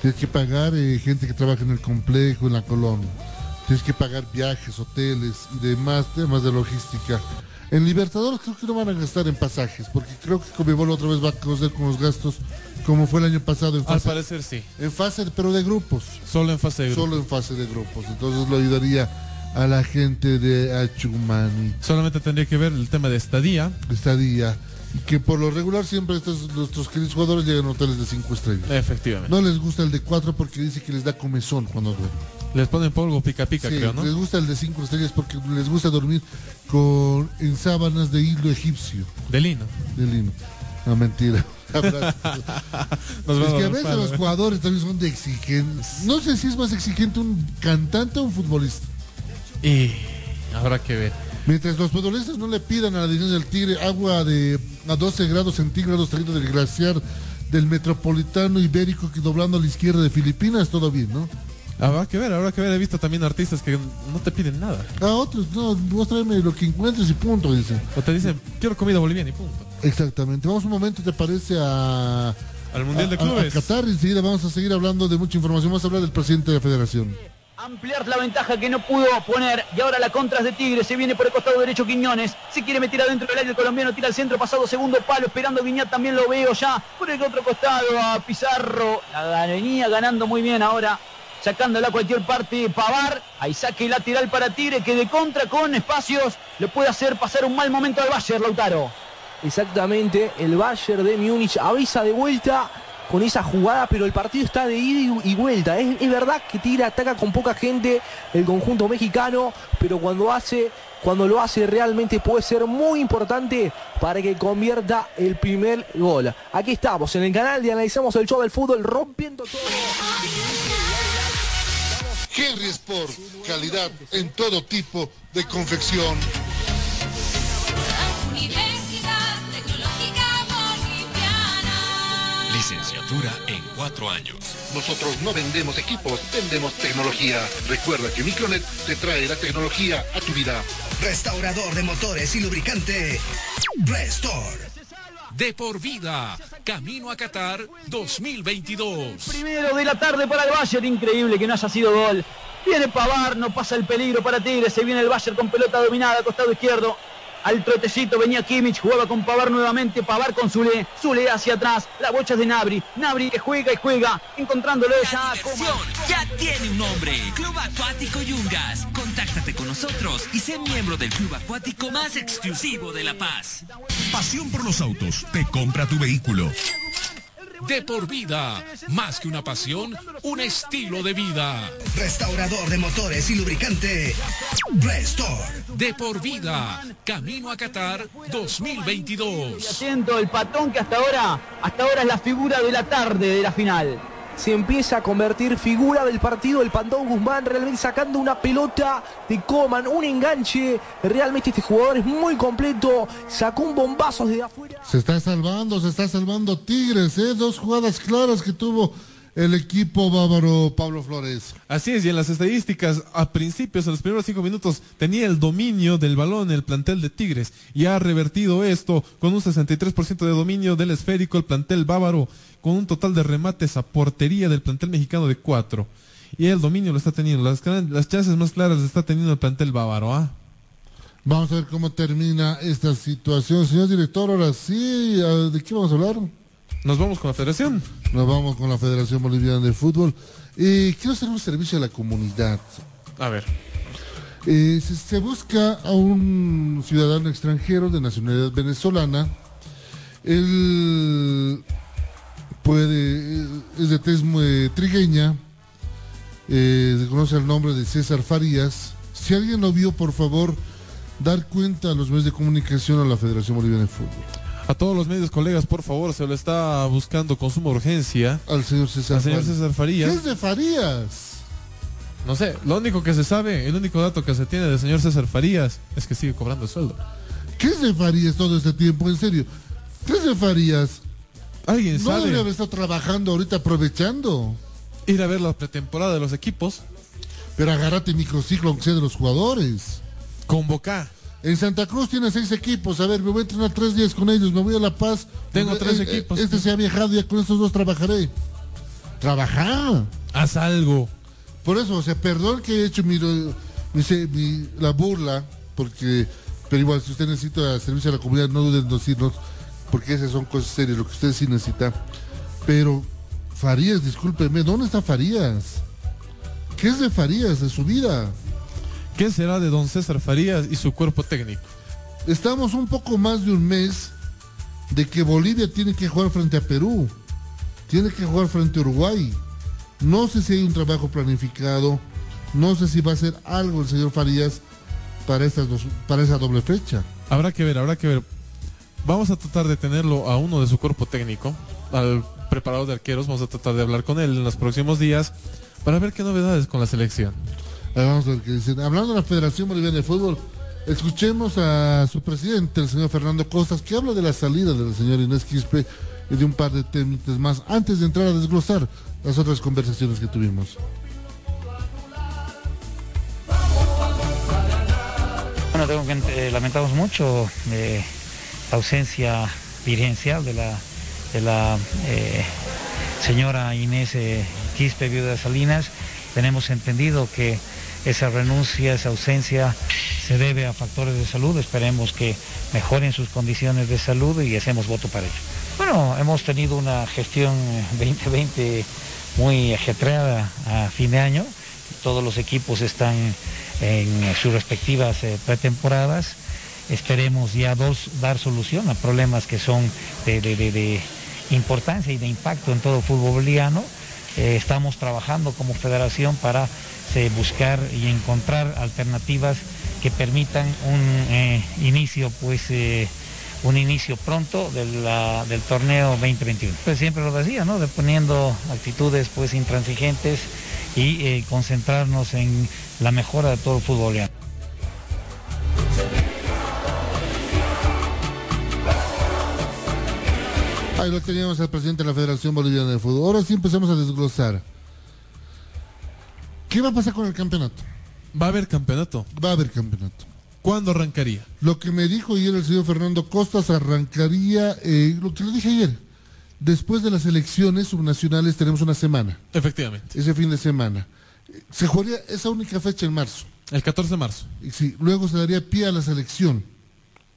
Tienes que pagar eh, gente que trabaja en el complejo, en la colonia. Tienes que pagar viajes, hoteles y demás temas de logística. En Libertadores creo que no van a gastar en pasajes, porque creo que Comebol otra vez va a coser con los gastos como fue el año pasado en Al fase, parecer sí. en fase pero de grupos. Solo en fase de grupo. Solo en fase de grupos. Entonces lo ayudaría a la gente de Achumani. Solamente tendría que ver el tema de estadía. Estadía. Que por lo regular siempre estos, nuestros queridos jugadores llegan a hoteles de 5 estrellas. Efectivamente. No les gusta el de 4 porque dice que les da comezón cuando duermen. Les ponen polvo pica pica, Sí, creo, ¿no? Les gusta el de 5 estrellas porque les gusta dormir con en sábanas de hilo egipcio. De lino. De lino. No, mentira. [LAUGHS] Nos es que a veces los jugadores también son de exigentes. No sé si es más exigente un cantante o un futbolista. Y habrá que ver. Mientras los futbolistas no le pidan a la dirección del Tigre agua de a 12 grados centígrados saliendo del glaciar del metropolitano ibérico que doblando a la izquierda de Filipinas, todo bien, ¿no? Habrá que ver, habrá que ver. He visto también artistas que no te piden nada. A otros, no, vos tráeme lo que encuentres y punto, dicen. O te dicen, quiero comida boliviana y punto. Exactamente. Vamos un momento, ¿te parece a... Al Mundial de a- Clubes. A, Qatar y enseguida vamos a seguir hablando de mucha información. Vamos a hablar del presidente de la federación. Ampliar la ventaja que no pudo poner. Y ahora la contra es de Tigre. Se viene por el costado derecho Quiñones. Se quiere meter adentro del área el colombiano. Tira al centro. Pasado segundo palo. Esperando Guiñat. También lo veo ya. Por el otro costado a Pizarro. La venía ganando muy bien ahora. Sacándola a cualquier parte. Pavar. Ahí saque lateral para Tigre. Que de contra con espacios. Le puede hacer pasar un mal momento al Bayern, Lautaro. Exactamente, el Bayern de Múnich avisa de vuelta con esa jugada, pero el partido está de ida y vuelta. Es, verdad que Tigre ataca con poca gente el conjunto mexicano, pero cuando hace, cuando lo hace realmente puede ser muy importante para que convierta el primer gol. Aquí estamos en el canal de analizamos el show del fútbol rompiendo todo. Henry Sport, calidad en todo tipo de confección. En cuatro años. Nosotros no vendemos equipos, vendemos tecnología. Recuerda que Micronet te trae la tecnología a tu vida. Restaurador de motores y lubricante. Restore. De por vida, camino a Qatar 2022. Primero de la tarde para el Bayern, increíble que no haya sido gol. Viene Pavar, no pasa el peligro para Tigres, se viene el Bayern con pelota dominada, costado izquierdo. Al trotecito venía Kimmich, jugaba con Pavar nuevamente, Pavar con Zule, Zule hacia atrás, la bocha es de Nabri, Nabri que juega y juega, encontrándolo ya. Diversión ya tiene un nombre, Club Acuático Yungas. Contáctate con nosotros y sé miembro del club acuático más exclusivo de La Paz. Pasión por los autos. Te compra tu vehículo. De por vida, más que una pasión, un estilo de vida. Restaurador de motores y lubricante. Restore. De por vida, camino a Qatar 2022. Atento el patón que hasta ahora, hasta ahora es la figura de la tarde de la final. Se empieza a convertir figura del partido el Pandón Guzmán, realmente sacando una pelota de Coman, un enganche, realmente este jugador es muy completo, sacó un bombazo desde afuera. Se está salvando, se está salvando Tigres, ¿eh? Dos jugadas claras que tuvo el equipo bávaro Pablo Flores. Así es, y en las estadísticas, a principios, en los primeros cinco minutos, tenía el dominio del balón el plantel de Tigres y ha revertido esto con un 63% de dominio del esférico el plantel bávaro, con un total de remates a portería del plantel mexicano de cuatro. Y el dominio lo está teniendo, las, las chances más claras las está teniendo el plantel bávaro. ¿ah? Vamos a ver cómo termina esta situación. Señor director, ahora sí, ¿a- ¿de qué vamos a hablar? Nos vamos con la federación. Nos vamos con la Federación Boliviana de Fútbol. Eh, quiero hacer un servicio a la comunidad. A ver. Eh, se, se busca a un ciudadano extranjero de nacionalidad venezolana. Él puede, es de tez muy trigueña. Eh, se conoce el nombre de César Farías. Si alguien lo vio, por favor, dar cuenta a los medios de comunicación a la Federación Boliviana de Fútbol. A todos los medios, colegas, por favor, se lo está buscando con suma urgencia. Al señor César, Al señor Farías. César Farías. ¿Qué es de Farías? No sé, lo único que se sabe, el único dato que se tiene del señor César Farías es que sigue cobrando sueldo. ¿Qué es de Farías todo este tiempo? En serio. ¿Qué es de Farías? ¿Alguien No sabe? debería haber estado trabajando ahorita aprovechando. Ir a ver la pretemporada de los equipos. Pero agárrate microciclo, aunque sea de los jugadores. Convoca. En Santa Cruz tiene seis equipos. A ver, me voy a entrenar tres días con ellos. Me voy a La Paz. Tengo Eh, tres eh, equipos. Este se ha viajado, ya con estos dos trabajaré. Trabajar. Haz algo. Por eso, o sea, perdón que he hecho mi, mi- mi- la burla, porque, pero igual, si usted necesita servicio a la comunidad, no duden en decirnos, porque esas son cosas serias, lo que usted sí necesita. Pero, Farías, discúlpeme, ¿dónde está Farías? ¿Qué es de Farías, de su vida? ¿Qué será de don César Farías y su cuerpo técnico? Estamos un poco más de un mes de que Bolivia tiene que jugar frente a Perú, tiene que jugar frente a Uruguay. No sé si hay un trabajo planificado, no sé si va a hacer algo el señor Farías para, estas dos, para esa doble fecha. Habrá que ver, habrá que ver. Vamos a tratar de tenerlo a uno de su cuerpo técnico, al preparador de arqueros. Vamos a tratar de hablar con él en los próximos días para ver qué novedades con la selección. Vamos a ver qué dicen. Hablando de la Federación Boliviana de Fútbol, escuchemos a su presidente, el señor Fernando Costas, que habla de la salida del señor Inés Quispe y de un par de temas más, antes de entrar a desglosar las otras conversaciones que tuvimos. Bueno, tengo que eh, lamentamos mucho eh, la ausencia dirigencial de la, de la eh, señora Inés eh, Quispe, viuda de Salinas. Tenemos entendido que esa renuncia, esa ausencia se debe a factores de salud. Esperemos que mejoren sus condiciones de salud y hacemos voto para ello. Bueno, hemos tenido una gestión [LAUGHS] eh, 2020 muy ajetreada a fin de año. Todos los equipos están en sus respectivas eh, pretemporadas esperemos ya dos, dar solución a problemas que son de importancia y de impacto en todo el fútbol boliviano. Eh, estamos trabajando como federación para buscar y encontrar alternativas que permitan un eh, inicio pues eh, un inicio pronto del torneo 2021. Pues siempre lo decía, ¿no? Poniendo actitudes pues intransigentes y eh, concentrarnos en la mejora de todo el fútbol. Ahí lo teníamos al presidente de la Federación Boliviana de Fútbol. Ahora sí empezamos a desglosar. ¿Qué va a pasar con el campeonato? Va a haber campeonato. Va a haber campeonato. ¿Cuándo arrancaría? Lo que me dijo ayer el señor Fernando Costas arrancaría, eh, lo que le dije ayer, después de las elecciones subnacionales tenemos una semana, Efectivamente. ese fin de semana. Se jugaría esa única fecha en marzo. El 14 de marzo. Sí, luego se daría pie a la selección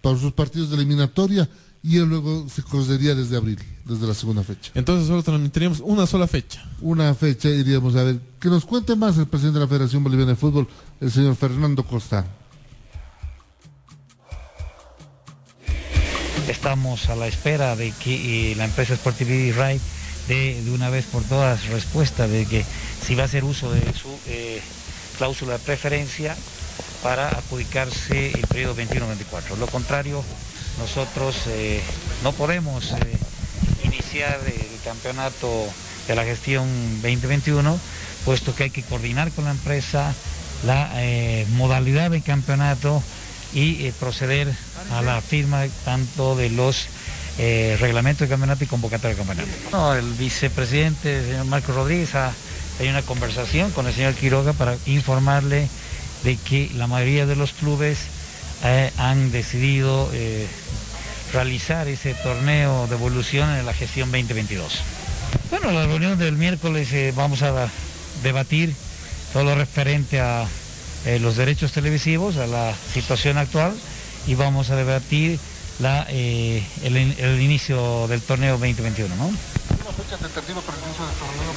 para sus partidos de eliminatoria y luego se correría desde abril, desde la segunda fecha. Entonces solo transmitiríamos una sola fecha. Una fecha iríamos a ver. Que nos cuente más el presidente de la Federación Boliviana de Fútbol, el señor Fernando Costa. Estamos a la espera de que eh, la empresa Sportividad Ride dé de una vez por todas respuesta de que si va a hacer uso de su eh, cláusula de preferencia para adjudicarse el periodo 21-24. Lo contrario, nosotros eh, no podemos eh, iniciar el campeonato de la gestión 2021, puesto que hay que coordinar con la empresa la eh, modalidad del campeonato y proceder a la firma tanto de los reglamentos de campeonato y convocatoria de campeonato. No, el vicepresidente, el señor Marco Rodríguez, ha tenido una conversación con el señor Quiroga para informarle de que la mayoría de los clubes eh, han decidido eh, realizar ese torneo de evolución en la gestión 2022. Bueno, la reunión del miércoles eh, vamos a debatir todo lo referente a los derechos televisivos, a la situación actual y vamos a debatir la, el inicio del torneo 2021. ¿no? fecha tentativa para el inicio del torneo?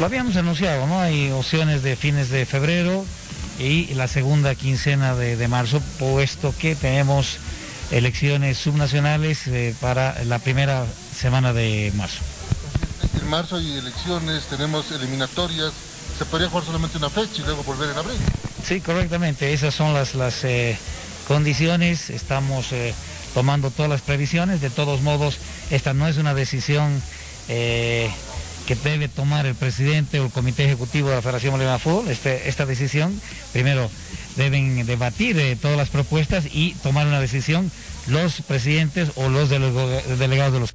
Lo habíamos anunciado, ¿no? Hay opciones de fines de febrero y la segunda quincena de, de marzo, puesto que tenemos elecciones subnacionales eh, para la primera semana de marzo. En marzo hay elecciones, tenemos eliminatorias. Se podría jugar solamente una fecha y luego volver en abril. Sí, correctamente. Esas son las, las eh, condiciones. Estamos eh, tomando todas las previsiones. De todos modos, esta no es una decisión eh, que debe tomar el presidente o el comité ejecutivo de la Federación Boliviana de Fútbol. Este- esta decisión, primero, deben debatir eh, todas las propuestas y tomar una decisión los presidentes o los delegados de los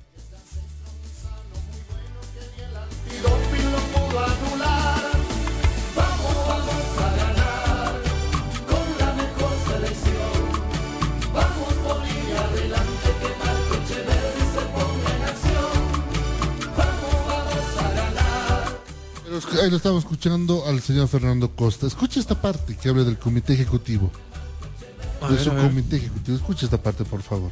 ahí lo estamos escuchando al señor Fernando Costa. Escucha esta parte que habla del comité ejecutivo. A de ver, su comité ejecutivo. Escucha esta parte, por favor.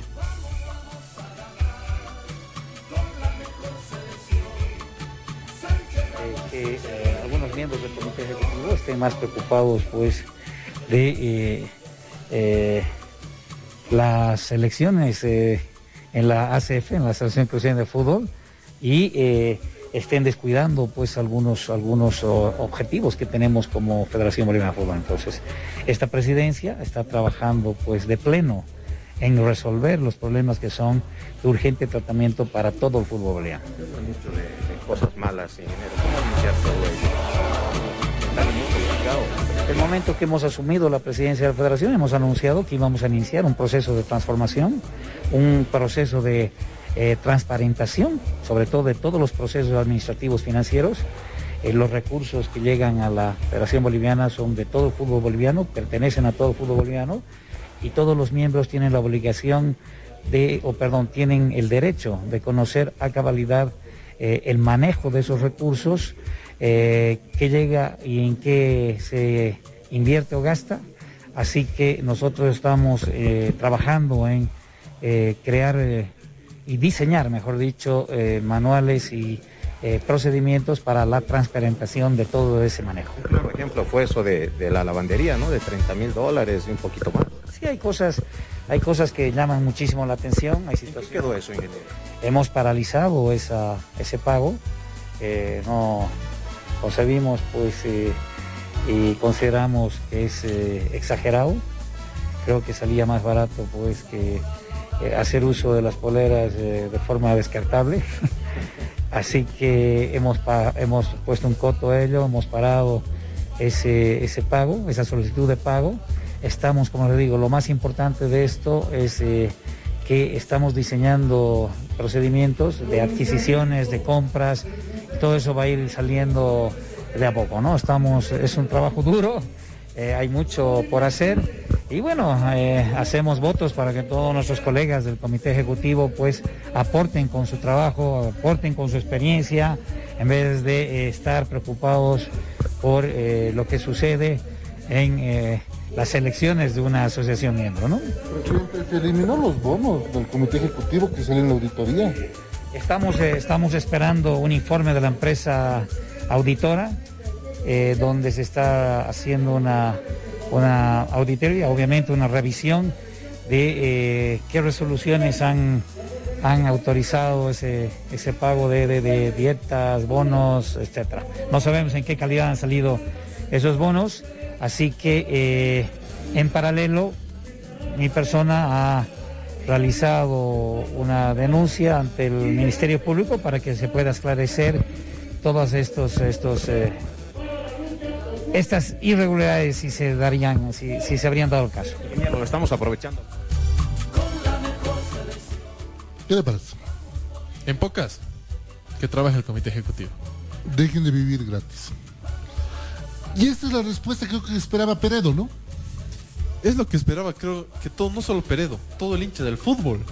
que eh, algunos miembros del comité ejecutivo estén más preocupados pues de eh, eh, las elecciones eh, en la ACF, en la Asociación Cristiana de Fútbol, y eh, estén descuidando pues algunos, algunos objetivos que tenemos como Federación Boliviana de Fútbol. Entonces, esta presidencia está trabajando pues de pleno en resolver los problemas que son de urgente tratamiento para todo el fútbol boliviano. mucho de, de cosas malas en enero. ¿Cómo iniciar todo complicado. El momento que hemos asumido la presidencia de la federación hemos anunciado que íbamos a iniciar un proceso de transformación, un proceso de eh, transparentación, sobre todo de todos los procesos administrativos financieros. Eh, los recursos que llegan a la Federación Boliviana son de todo el fútbol boliviano, pertenecen a todo el fútbol boliviano y todos los miembros tienen la obligación de, o perdón, tienen el derecho de conocer a cabalidad eh, el manejo de esos recursos, eh, qué llega y en qué se invierte o gasta. Así que nosotros estamos eh, trabajando en crear y diseñar, mejor dicho, eh, manuales y eh, procedimientos para la transparentación de todo ese manejo. Un ejemplo fue eso de, de la lavandería, ¿no? De 30 mil dólares y un poquito más. Sí hay cosas hay cosas que llaman muchísimo la atención. Hay situaciones. quedó eso, ingeniero? Hemos paralizado esa, ese pago. eh, no concebimos pues eh, y consideramos que es exagerado. Creo que salía más barato pues que eh, hacer uso de las poleras eh, de forma descartable. [LAUGHS] Así que hemos, hemos puesto un coto a ello, hemos parado ese, ese pago, esa solicitud de pago. Estamos, como le digo, lo más importante de esto es eh, que estamos diseñando procedimientos de adquisiciones, de compras, todo eso va a ir saliendo de a poco, ¿no? Estamos, es un trabajo duro, hay mucho por hacer y bueno, eh, hacemos votos para que todos nuestros colegas del comité ejecutivo pues aporten con su trabajo, aporten con su experiencia, en vez de eh, estar preocupados por eh, lo que sucede en las elecciones de una asociación miembro, ¿no? Presidente, se eliminó los bonos del comité ejecutivo que salen en la auditoría. Estamos, estamos esperando un informe de la empresa auditora donde se está haciendo una, una auditoría, obviamente una revisión de eh, qué resoluciones han, han autorizado ese, ese pago de, de- dietas, bonos, etcétera. No sabemos en qué calidad han salido esos bonos, así que eh, en paralelo mi persona ha realizado una denuncia ante el Ministerio Público para que se pueda esclarecer todos estos, estos eh, estas irregularidades si se darían, si, si se habrían dado el caso. Lo estamos aprovechando. ¿Qué le parece? En pocas, que trabaja el comité ejecutivo. Dejen de vivir gratis. Y esta es la respuesta que creo que esperaba Peredo, ¿no? Es lo que esperaba, creo que todo, no solo Peredo, todo el hincha del fútbol,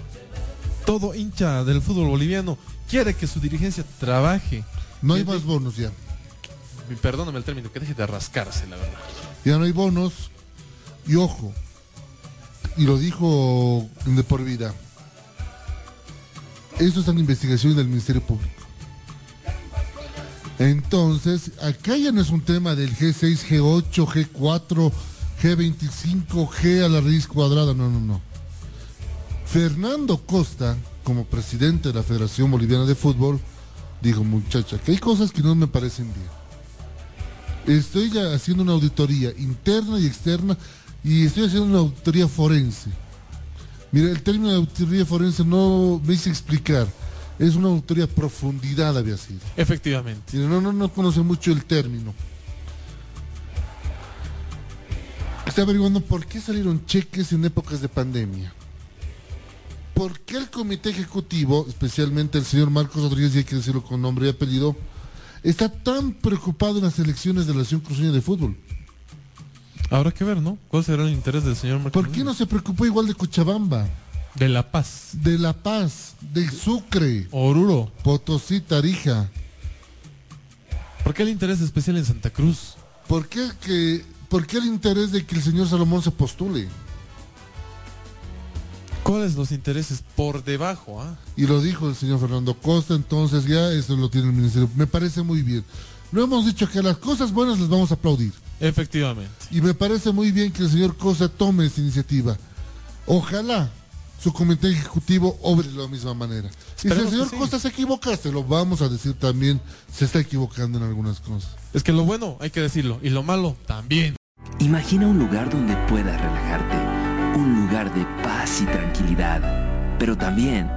todo hincha del fútbol boliviano quiere que su dirigencia trabaje. No hay más bonos ya. Perdóname el término, que deje de rascarse, la verdad. Ya no hay bonos. Y ojo, y lo dijo de por vida, esto está en investigación del Ministerio Público. Entonces, acá ya no es un tema del G6, G8, G4, G25, G a la raíz cuadrada, no, no, no. Fernando Costa, como presidente de la Federación Boliviana de Fútbol, dijo, muchacha, que hay cosas que no me parecen bien. Estoy haciendo una auditoría interna y externa y estoy haciendo una auditoría forense. Mira, el término de auditoría forense no me hice explicar. Es una auditoría a profundidad había sido. Efectivamente. No, no, no conoce mucho el término. Está averiguando por qué salieron cheques en épocas de pandemia. ¿Por qué el comité ejecutivo, especialmente el señor Marcos Rodríguez, y hay que decirlo con nombre y apellido, está tan preocupado en las elecciones de la Nación Cruceña de Fútbol? Habrá que ver, ¿no? ¿Cuál será el interés del señor Marcos? ¿Por qué no se preocupó igual de Cochabamba? De La Paz. De La Paz, de Sucre, Oruro. Potosí, Tarija. ¿Por qué el interés especial en Santa Cruz? ¿Por qué, que, ¿Por qué el interés de que el señor Salomón se postule? ¿Cuáles los intereses por debajo? ah? Y lo dijo el señor Fernando Costa, entonces ya eso lo tiene el ministerio. Me parece muy bien. No hemos dicho que a las cosas buenas les vamos a aplaudir. Efectivamente. Y me parece muy bien que el señor Costa tome esta iniciativa. Ojalá su comité ejecutivo obre de la misma manera. Y si el señor sí. Costa se equivoca, se lo vamos a decir también, se está equivocando en algunas cosas. Es que lo bueno hay que decirlo y lo malo también. Imagina un lugar donde puedas relajarte, un lugar de paz y tranquilidad, pero también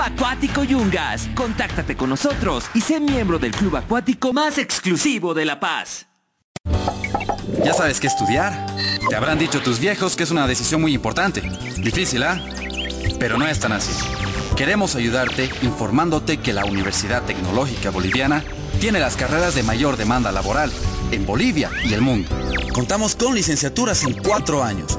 Acuático Yungas. Contáctate con nosotros y sé miembro del club acuático más exclusivo de La Paz. Ya sabes qué estudiar. Te habrán dicho tus viejos que es una decisión muy importante. Difícil, ¿ah? Pero no es tan así. Queremos ayudarte informándote que la Universidad Tecnológica Boliviana tiene las carreras de mayor demanda laboral en Bolivia y el mundo. Contamos con licenciaturas en cuatro años